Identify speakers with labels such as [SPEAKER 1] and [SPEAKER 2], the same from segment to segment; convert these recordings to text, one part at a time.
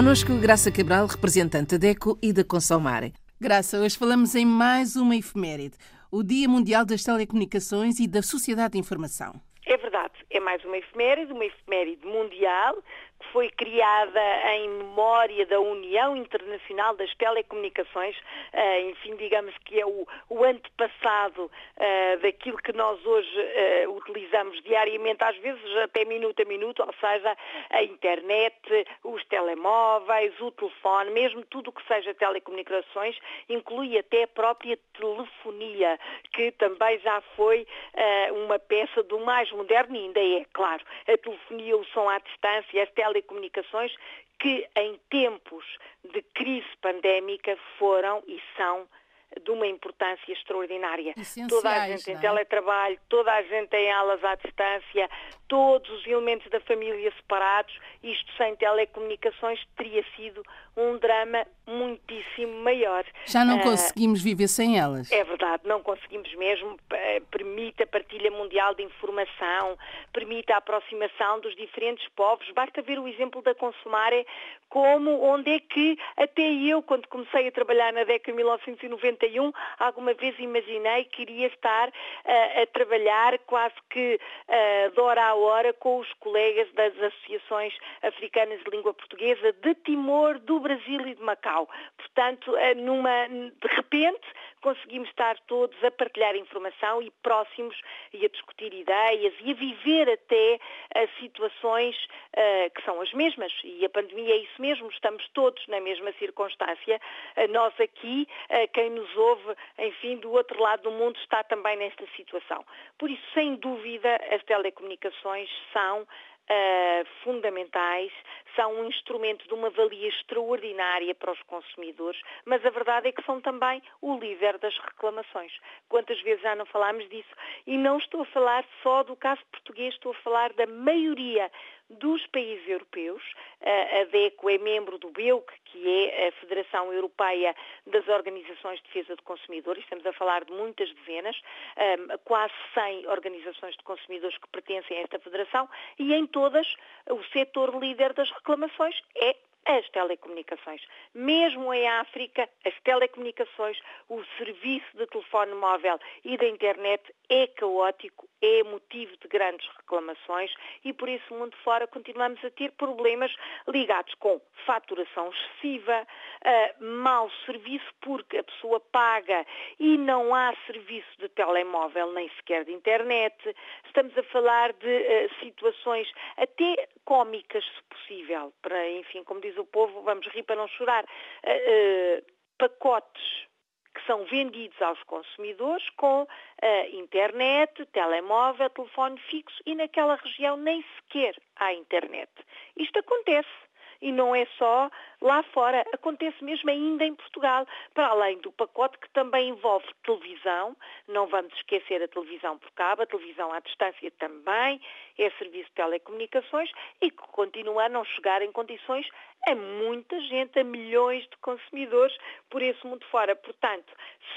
[SPEAKER 1] Conosco Graça Cabral, representante da DECO e da Consomare.
[SPEAKER 2] Graça, hoje falamos em mais uma efeméride, o Dia Mundial das Telecomunicações e da Sociedade de Informação.
[SPEAKER 3] É verdade, é mais uma efeméride, uma efeméride mundial, foi criada em memória da União Internacional das Telecomunicações, uh, enfim, digamos que é o, o antepassado uh, daquilo que nós hoje uh, utilizamos diariamente, às vezes até minuto a minuto, ou seja, a internet, os telemóveis, o telefone, mesmo tudo o que seja telecomunicações, inclui até a própria telefonia, que também já foi uma peça do mais moderno e ainda é, claro, a telefonia, o som à distância, as telecomunicações, que em tempos de crise pandémica foram e são de uma importância extraordinária. Toda a gente em é? teletrabalho, toda a gente em aulas à distância, todos os elementos da família separados, isto sem telecomunicações teria sido um drama muitíssimo maior.
[SPEAKER 2] Já não uh, conseguimos viver sem elas.
[SPEAKER 3] É verdade, não conseguimos mesmo. Permite a partilha mundial de informação, permite a aproximação dos diferentes povos. Basta ver o exemplo da Consumare, como onde é que até eu, quando comecei a trabalhar na década de 1991, alguma vez imaginei que iria estar uh, a trabalhar quase que uh, de hora a hora com os colegas das associações africanas de língua portuguesa de Timor, do Brasil e de Macau. Portanto, eh, numa, de repente, conseguimos estar todos a partilhar informação e próximos e a discutir ideias e a viver até uh, situações uh, que são as mesmas. E a pandemia é isso mesmo, estamos todos na mesma circunstância. Uh, nós aqui, quem nos ouve, enfim, do outro lado do mundo está também nesta situação. Por isso, sem dúvida, as telecomunicações são uh, fundamentais, são um instrumento de uma valia extraordinária para os consumidores, mas a verdade é que são também o líder das reclamações. Quantas vezes já não falámos disso? E não estou a falar só do caso português, estou a falar da maioria dos países europeus. A DECO é membro do BEUC, que é a Federação Europeia das Organizações de Defesa de Consumidores. Estamos a falar de muitas dezenas, quase 100 organizações de consumidores que pertencem a esta federação e em todas o setor líder das reclamações é as telecomunicações. Mesmo em África, as telecomunicações, o serviço de telefone móvel e da internet é caótico, é motivo de grandes reclamações e por isso, mundo fora, continuamos a ter problemas ligados com faturação excessiva, uh, mau serviço porque a pessoa paga e não há serviço de telemóvel nem sequer de internet. Estamos a falar de uh, situações até cómicas, se possível, para, enfim, como diz o povo, vamos rir para não chorar, uh, pacotes que são vendidos aos consumidores com uh, internet, telemóvel, telefone fixo e naquela região nem sequer há internet. Isto acontece. E não é só lá fora, acontece mesmo ainda em Portugal, para além do pacote que também envolve televisão, não vamos esquecer a televisão por cabo, a televisão à distância também, é serviço de telecomunicações e que continua a não chegar em condições a muita gente, a milhões de consumidores por esse mundo fora. Portanto,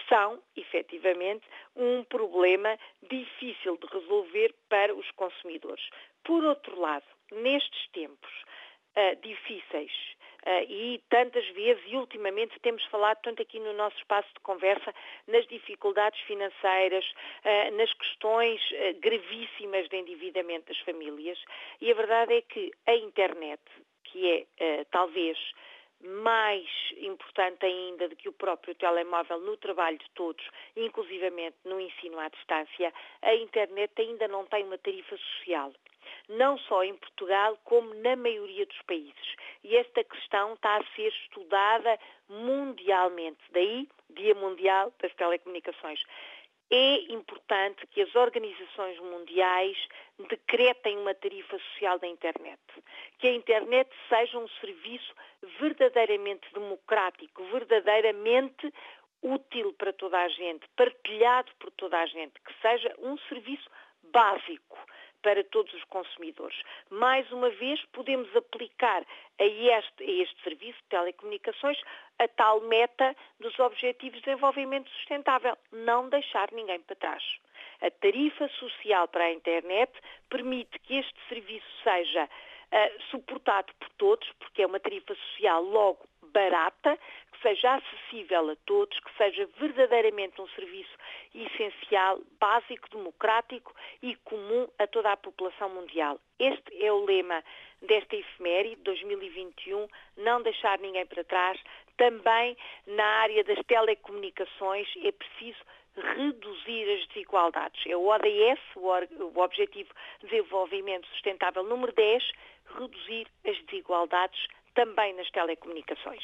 [SPEAKER 3] são, efetivamente, um problema difícil de resolver para os consumidores. Por outro lado, nestes tempos, uh, difíceis. Uh, e tantas vezes, e ultimamente temos falado, tanto aqui no nosso espaço de conversa, nas dificuldades financeiras, uh, nas questões uh, gravíssimas de endividamento das famílias, e a verdade é que a internet, que é talvez mais importante ainda do que o próprio telemóvel no trabalho de todos, inclusivamente no ensino à distância, a internet ainda não tem uma tarifa social não só em Portugal, como na maioria dos países. E esta questão está a ser estudada mundialmente. Daí, Dia Mundial das Telecomunicações. É importante que as organizações mundiais decretem uma tarifa social da internet. Que a internet seja um serviço verdadeiramente democrático, verdadeiramente útil para toda a gente, partilhado por toda a gente, que seja um serviço básico para todos os consumidores. Mais uma vez, podemos aplicar a este, a este serviço de telecomunicações a tal meta dos Objetivos de Desenvolvimento Sustentável, não deixar ninguém para trás. A tarifa social para a internet permite que este serviço seja suportado por todos, porque é uma tarifa social logo barata, seja acessível a todos, que seja verdadeiramente um serviço essencial, básico, democrático e comum a toda a população mundial. Este é o lema desta efeméride 2021, não deixar ninguém para trás. Também na área das telecomunicações é preciso reduzir as desigualdades. É o ODS, o Objetivo de Desenvolvimento Sustentável número 10, reduzir as desigualdades também nas telecomunicações.